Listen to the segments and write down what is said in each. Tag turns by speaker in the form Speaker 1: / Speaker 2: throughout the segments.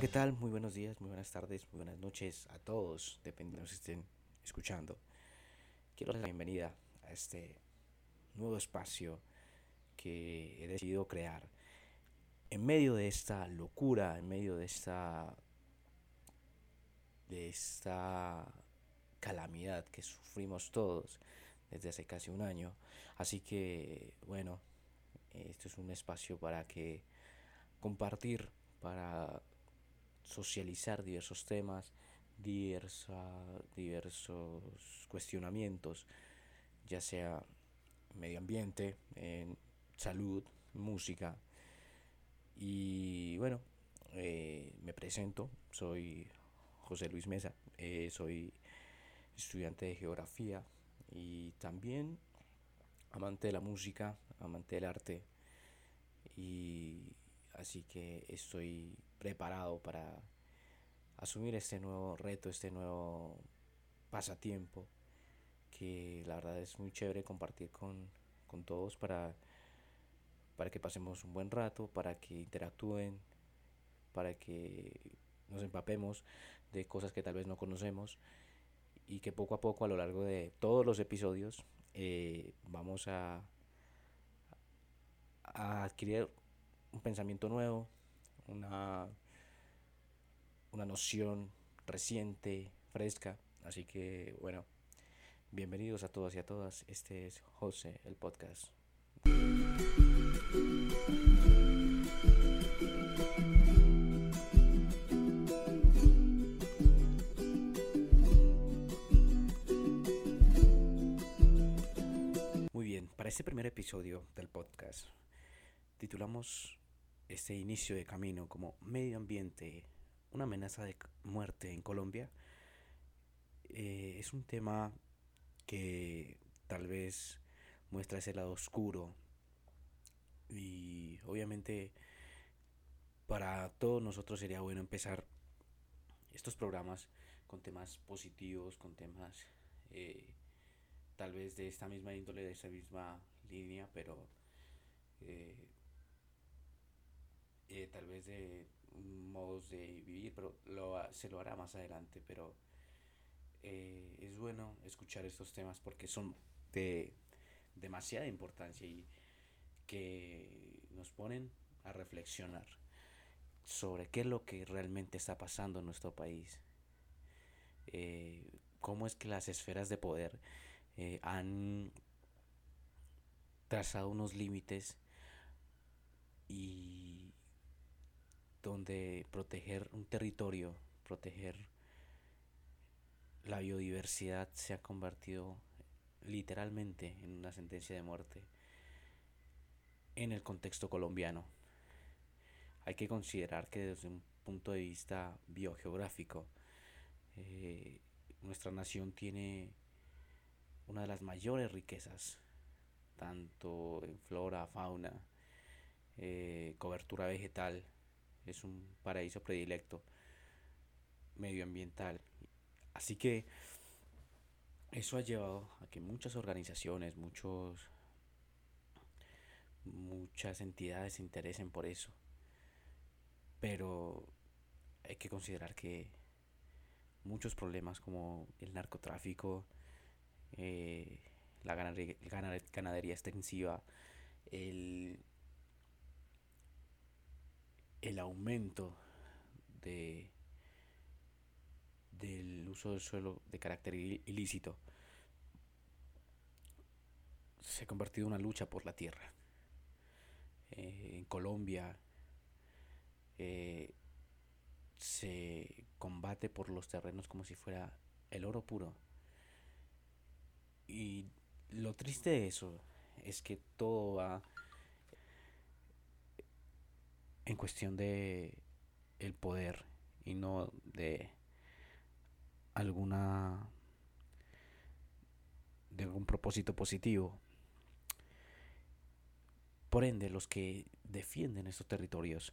Speaker 1: ¿qué tal? Muy buenos días, muy buenas tardes, muy buenas noches a todos, depende de los que estén escuchando. Quiero dar la bienvenida a este nuevo espacio que he decidido crear. En medio de esta locura, en medio de esta de esta calamidad que sufrimos todos desde hace casi un año. Así que, bueno, esto es un espacio para que compartir, para socializar diversos temas, diversa, diversos cuestionamientos, ya sea medio ambiente, en salud, música. Y bueno, eh, me presento, soy José Luis Mesa, eh, soy estudiante de geografía y también amante de la música, amante del arte y así que estoy preparado para asumir este nuevo reto, este nuevo pasatiempo, que la verdad es muy chévere compartir con, todos para, para que pasemos un buen rato, para que interactúen, para que nos empapemos de cosas que tal vez no conocemos y que poco a poco a lo largo de todos los episodios eh, vamos a, a adquirir un pensamiento nuevo, una, una noción reciente, fresca. Así que bueno, bienvenidos a todos y a todas. Este es José, el podcast. Muy bien, para este primer episodio del podcast titulamos este inicio de camino como medio ambiente, una amenaza de muerte en Colombia, eh, es un tema que tal vez muestra ese lado oscuro. Y obviamente para todos nosotros sería bueno empezar estos programas con temas positivos, con temas eh, tal vez de esta misma índole, de esta misma línea, pero eh, eh, tal vez de modos de vivir, pero lo, se lo hará más adelante, pero eh, es bueno escuchar estos temas porque son de demasiada importancia y que nos ponen a reflexionar sobre qué es lo que realmente está pasando en nuestro país, eh, cómo es que las esferas de poder han trazado unos límites y donde proteger un territorio, proteger la biodiversidad se ha convertido literalmente en una sentencia de muerte en el contexto colombiano. Hay que considerar que desde un punto de vista biogeográfico, eh, nuestra nación tiene una de las mayores riquezas, tanto en flora, fauna, eh, cobertura vegetal, es un paraíso predilecto medioambiental. Así que eso ha llevado a que muchas organizaciones, muchos muchas entidades se interesen por eso. Pero hay que considerar que muchos problemas como el narcotráfico, eh, la ganadería extensiva, el el aumento de del uso del suelo de carácter ilícito se ha convertido en una lucha por la tierra. Eh, en Colombia eh, se combate por los terrenos como si fuera el oro puro. Y lo triste de eso es que todo va en cuestión de el poder y no de alguna de algún propósito positivo. Por ende, los que defienden estos territorios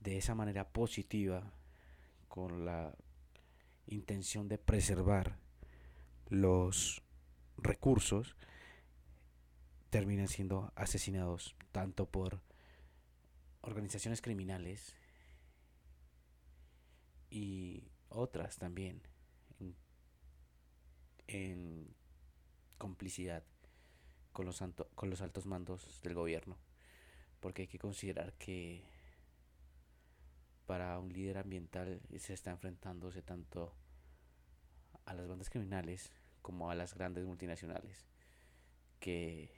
Speaker 1: de esa manera positiva, con la intención de preservar los recursos, terminan siendo asesinados tanto por organizaciones criminales y otras también en, complicidad con los, con los altos mandos del gobierno. Porque hay que considerar que para un líder ambiental se está enfrentándose tanto a las bandas criminales como a las grandes multinacionales que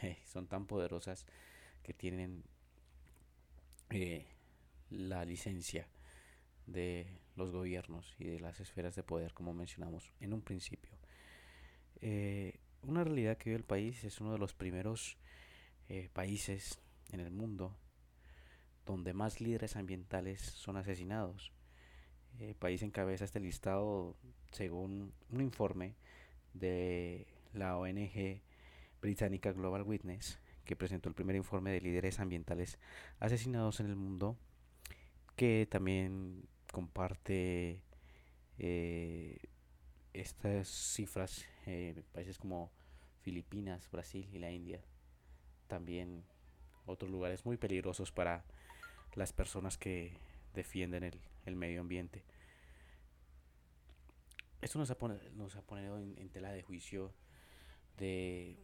Speaker 1: son tan poderosas que tienen eh, la licencia de los gobiernos y de las esferas de poder como mencionamos en un principio. Eh, una realidad que vive el país es uno de los primeros eh, países en el mundo donde más líderes ambientales son asesinados. El país encabeza este listado según un informe de la ONG británica Global Witness, que presentó el primer informe de líderes ambientales asesinados en el mundo, que también comparte eh, estas cifras eh, países como Filipinas, Brasil y la India. También otros lugares muy peligrosos para las personas que defienden el, el medio ambiente. Esto nos ha, nos ha ponido en, tela de juicio de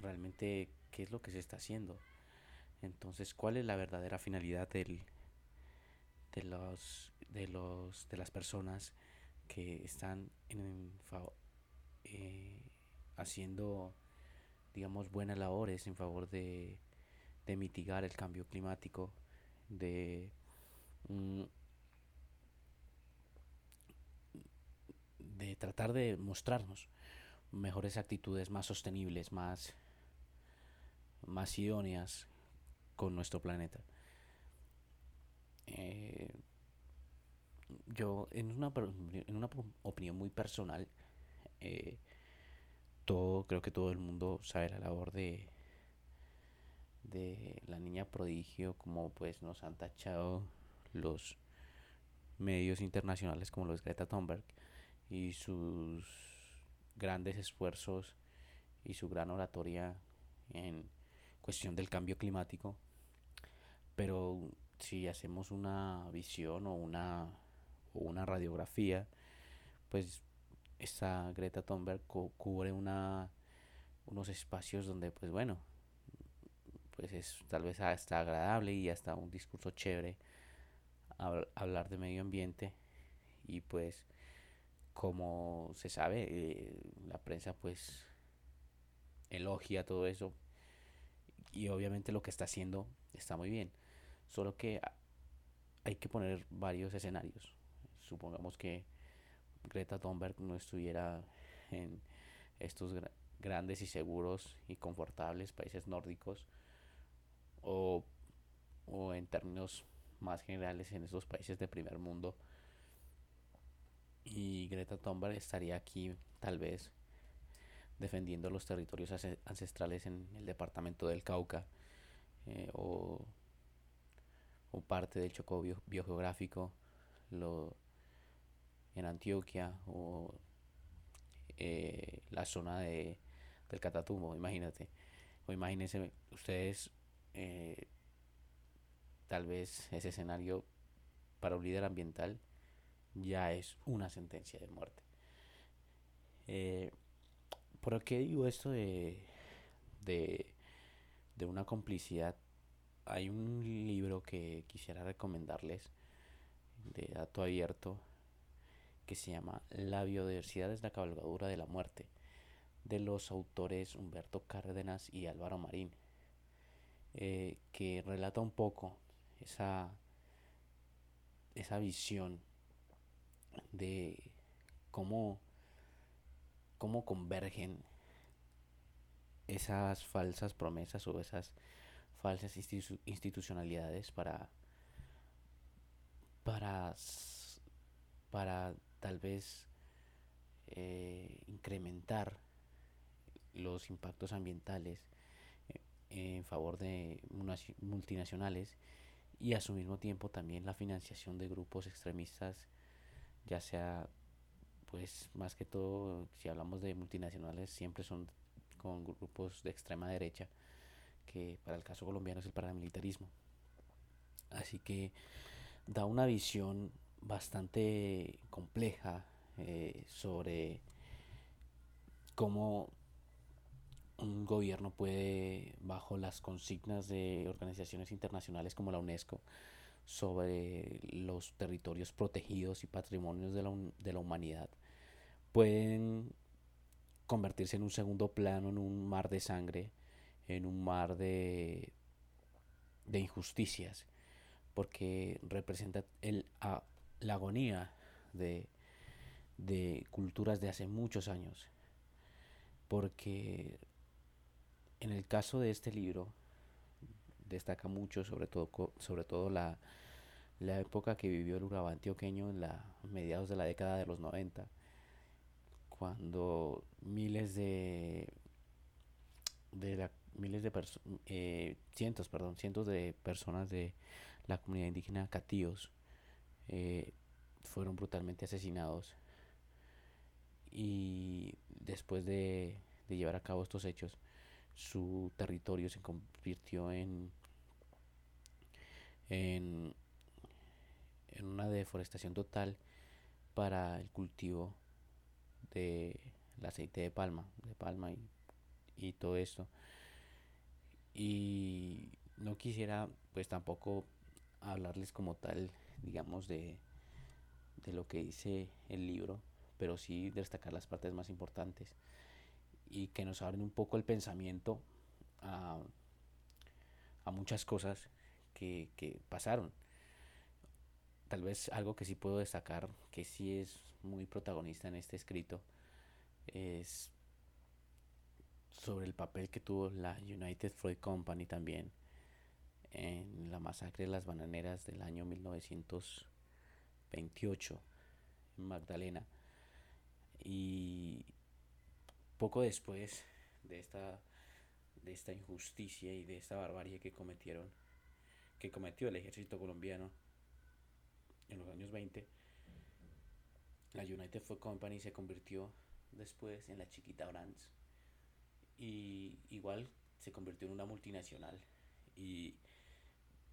Speaker 1: realmente qué es lo que se está haciendo. Entonces, ¿cuál es la verdadera finalidad del, de los de los de las personas que están eh, haciendo digamos buenas labores en favor de, de mitigar el cambio climático de mm, de tratar de mostrarnos mejores actitudes más sostenibles más más idóneas con nuestro planeta. Eh, yo en una, en una opinión muy personal eh, todo creo que todo el mundo sabe la labor de de la niña prodigio como pues nos han tachado los medios internacionales como los Greta Thunberg y sus grandes esfuerzos y su gran oratoria en cuestión del cambio climático pero si hacemos una visión o una o una radiografía pues esta Greta Thunberg cubre una unos espacios donde pues bueno pues es tal vez hasta agradable y hasta un discurso chévere hablar de medio ambiente y pues como se sabe eh, la prensa pues elogia todo eso y obviamente lo que está haciendo está muy bien. Solo que hay que poner varios escenarios. Supongamos que Greta Thunberg no estuviera en estos grandes y seguros y confortables países nórdicos o, o en términos más generales en estos países de primer mundo. Y Greta Thunberg estaría aquí tal vez defendiendo los territorios ancestrales en el departamento del Cauca eh, o, o, parte del Chocó biogeográfico lo, en Antioquia o eh, la zona de, del Catatumbo, imagínate. O imagínense ustedes eh, tal vez ese escenario para un líder ambiental ya es una sentencia de muerte. ¿Por qué digo esto de, de, de una complicidad? Hay un libro que quisiera recomendarles de dato abierto que se llama La biodiversidad es la cabalgadura de la muerte, de los autores Humberto Cárdenas y Álvaro Marín, eh, que relata un poco esa, esa visión de cómo, cómo convergen esas falsas promesas o esas falsas institucionalidades para para para tal vez eh, incrementar los impactos ambientales eh, en favor de multinacionales y a su mismo tiempo también la financiación de grupos extremistas ya sea pues más que todo si hablamos de multinacionales siempre son con grupos de extrema derecha que para el caso colombiano es el paramilitarismo. Así que da una visión bastante compleja eh, sobre cómo un gobierno puede, bajo las consignas de organizaciones internacionales como la UNESCO, sobre los territorios protegidos y patrimonios de la, de la humanidad, pueden convertirse en un segundo plano, en un mar de sangre, en un mar de, de injusticias, porque representa el, la agonía de, de culturas de hace muchos años. Porque en el caso de este libro destaca mucho sobre todo, sobre todo la, la época que vivió el Urabá antioqueño en la mediados de la década de los 90, cuando miles de, de miles de eh, cientos, perdón, cientos de personas de la comunidad indígena catíos eh, fueron brutalmente asesinados. Y después de, de llevar a cabo estos hechos su territorio se convirtió en en, en una deforestación total para el cultivo de el aceite de palma, de palma y, y todo esto. Y no quisiera pues tampoco hablarles como tal, digamos, de, de lo que dice el libro, pero sí destacar las partes más importantes y que nos abren un poco el pensamiento a, a muchas cosas que, que pasaron. Tal vez algo que sí puedo destacar, que sí es muy protagonista en este escrito, es sobre el papel que tuvo la United Fruit Company también en la masacre de las bananeras del año 1928 en Magdalena. Y poco después de esta, de esta injusticia y de esta barbarie que cometieron, que cometió el ejército colombiano en los años 20, la United Fruit Company se convirtió después en la chiquita Brands. Y igual se convirtió en una multinacional y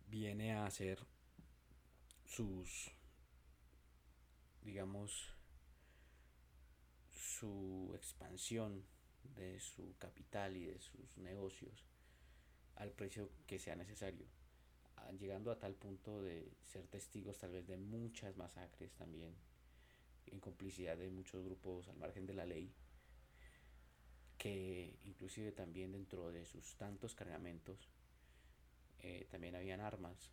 Speaker 1: viene a hacer sus digamos su expansión de su capital y de sus negocios al precio que sea necesario. Llegando a tal punto de ser testigos tal vez de muchas masacres también en complicidad de muchos grupos al margen de la ley que inclusive también dentro de sus tantos cargamentos eh, también habían armas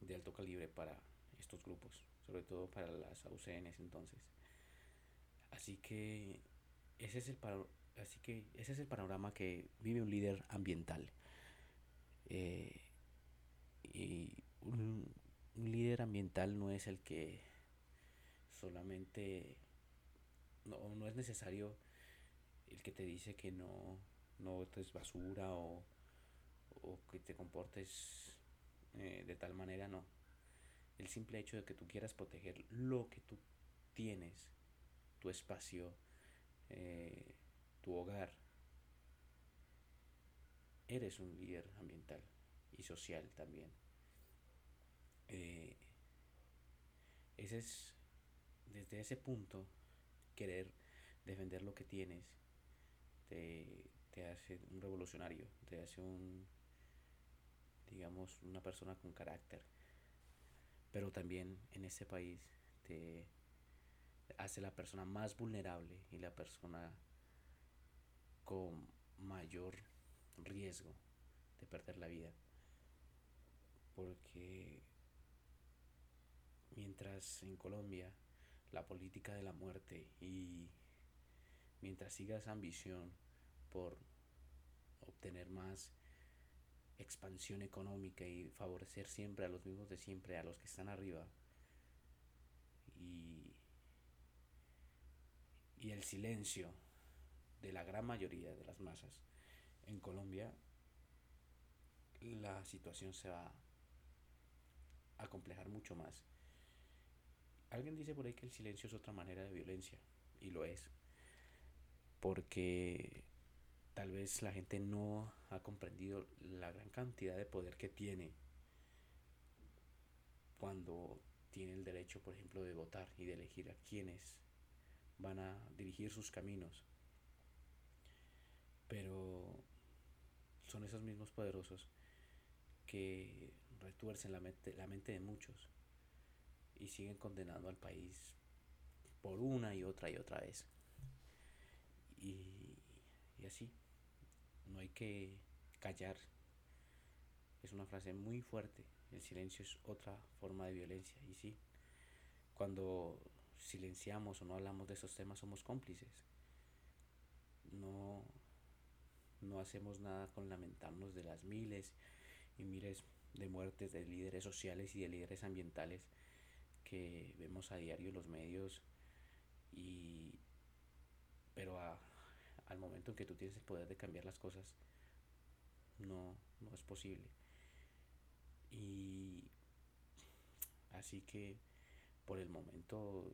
Speaker 1: de alto calibre para estos grupos, sobre todo para las AUCNs entonces. Así que ese es el así que ese es el panorama que vive un líder ambiental. Eh, y un, líder ambiental no es el que solamente no, no es necesario el que te dice que no, no es basura o, o que te comportes eh, de tal manera, no. El simple hecho de que tú quieras proteger lo que tú tienes, tu espacio, eh, tu hogar, eres un líder ambiental y social también. Eh, ese es, desde ese punto, querer defender lo que tienes te, te hace un revolucionario, te hace un, digamos, una persona con carácter. Pero también en este país te hace la persona más vulnerable y la persona con mayor riesgo de perder la vida. Porque mientras en Colombia la política de la muerte y mientras siga esa ambición por obtener más expansión económica y favorecer siempre a los mismos de siempre, a los que están arriba. Y, y el silencio de la gran mayoría de las masas en Colombia, la situación se va a complejar mucho más. Alguien dice por ahí que el silencio es otra manera de violencia, y lo es, porque tal vez la gente no ha comprendido la gran cantidad de poder que tiene cuando tiene el derecho, por ejemplo, de votar y de elegir a quienes van a dirigir sus caminos. Pero son esos mismos poderosos que retuercen la mente, la mente de muchos y siguen condenando al país por una y otra y otra vez. Y, y así, no hay que callar. Es una frase muy fuerte. El silencio es otra forma de violencia. Y sí, cuando silenciamos o no hablamos de esos temas somos cómplices. No, no hacemos nada con lamentarnos de las miles y miles de muertes de líderes sociales y de líderes ambientales que vemos a diario los medios y pero al momento en que tú tienes el poder de cambiar las cosas no, no es posible. Y así que por el momento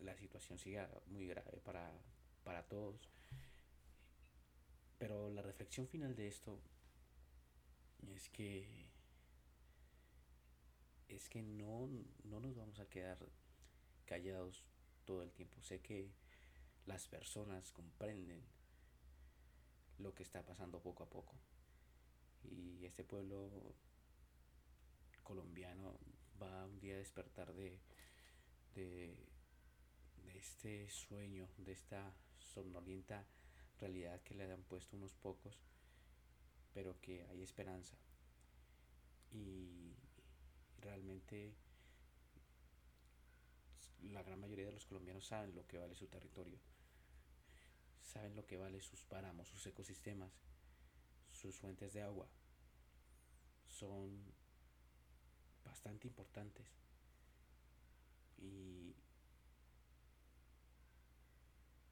Speaker 1: la situación sigue muy grave para, para todos. Pero la reflexión final de esto es que es que no, no nos vamos a quedar callados todo el tiempo. Sé que las personas comprenden lo que está pasando poco a poco. Y este pueblo colombiano va un día a despertar de, de, de este sueño, de esta somnolienta realidad que le han puesto unos pocos, pero que hay esperanza. Y la gran mayoría de los colombianos saben lo que vale su territorio, saben lo que vale sus páramos, sus ecosistemas, sus fuentes de agua. Son bastante importantes. Y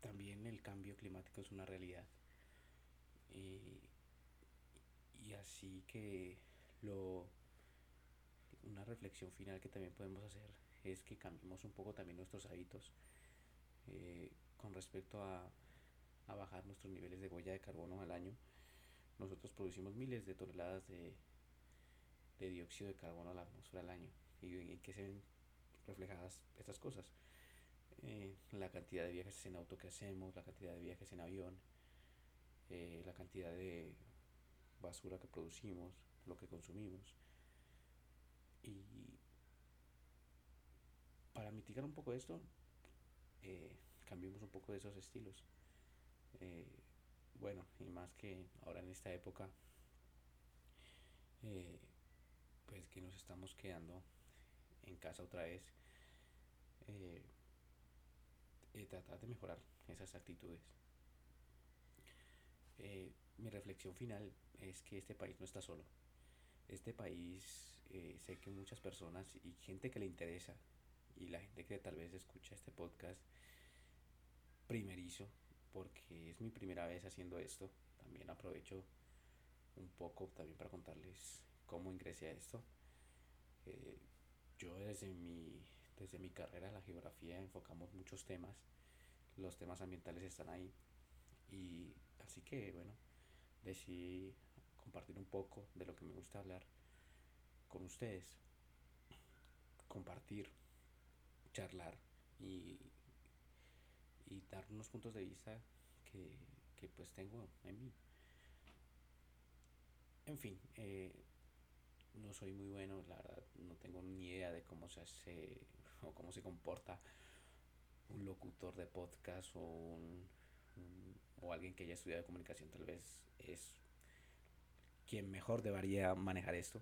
Speaker 1: también el cambio climático es una realidad. Y, y así que lo una reflexión final que también podemos hacer es que cambiemos un poco también nuestros hábitos eh, con respecto a, a, bajar nuestros niveles de huella de carbono al año. Nosotros producimos miles de toneladas de, de dióxido de carbono a la atmósfera al año. ¿Y en qué se ven reflejadas estas cosas? Eh, la cantidad de viajes en auto que hacemos, la cantidad de viajes en avión, eh, la cantidad de basura que producimos, lo que consumimos. Y para mitigar un poco esto, eh, cambiemos un poco de esos estilos. Eh, bueno, y más que ahora en esta época, eh, pues que nos estamos quedando en casa otra vez, eh, tratar de mejorar esas actitudes. mi reflexión final es que este país no está solo este país, eh, sé que muchas personas y gente que le interesa y la gente que tal vez escucha este podcast primerizo, porque es mi primera vez haciendo esto, también aprovecho un poco también para contarles cómo ingresé a esto. Eh, yo desde mi, desde mi carrera, la geografía, enfocamos muchos temas, los temas ambientales están ahí, y así que bueno, decidí compartir un poco de lo que me gusta hablar con ustedes. Compartir, charlar y, y dar unos puntos de vista que, que pues tengo en mí. En fin, eh, no soy muy bueno, la verdad, no tengo ni idea de cómo se hace o cómo se comporta un locutor de podcast o un, o alguien que haya estudiado comunicación tal vez es quien mejor debería manejar esto.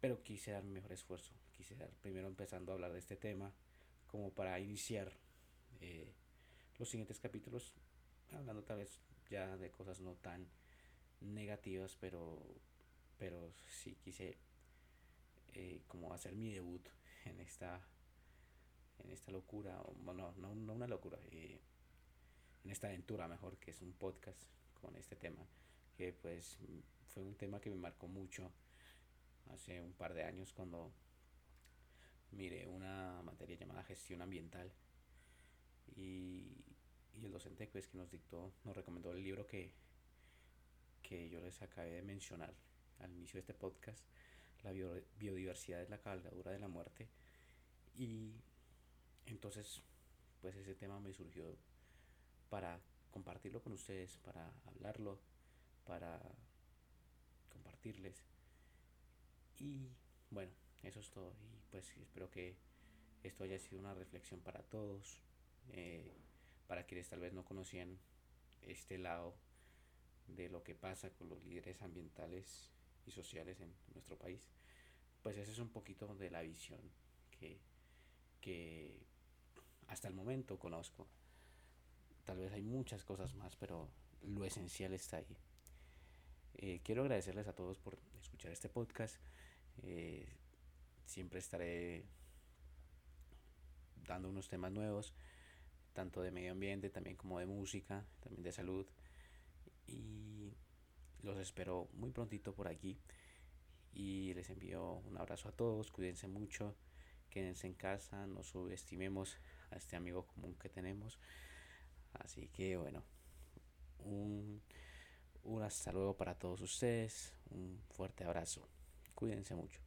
Speaker 1: Pero quise dar mi mejor esfuerzo. Quise dar primero empezando a hablar de este tema como para iniciar eh, los siguientes capítulos hablando tal vez ya de cosas no tan negativas, pero, pero sí quise eh, como hacer mi debut en esta en esta locura, bueno, no, no una locura, eh, en esta aventura mejor que es un podcast con este tema que pues fue un tema que me marcó mucho hace un par de años cuando miré una materia llamada gestión ambiental y, y el docente pues, que nos dictó nos recomendó el libro que, que yo les acabé de mencionar al inicio de este podcast, la biodiversidad es la cabalgadura de la muerte. Y entonces, pues ese tema me surgió para compartirlo con ustedes, para hablarlo, para compartirles. Y bueno, eso es todo. Y pues espero que esto haya sido una reflexión para todos, eh, para quienes tal vez no conocían este lado de lo que pasa con los líderes ambientales y sociales en nuestro país. Pues ese es un poquito de la visión que, que hasta el momento conozco. Tal vez hay muchas cosas más, pero lo esencial está ahí. Eh, quiero agradecerles a todos por escuchar este podcast. Eh, siempre estaré dando unos temas nuevos, tanto de medio ambiente, también como de música, también de salud. Y los espero muy prontito por aquí. Y les envío un abrazo a todos, cuídense mucho, quédense en casa, no subestimemos a este amigo común que tenemos. Así que bueno, un, un hasta luego para todos ustedes, un fuerte abrazo, cuídense mucho.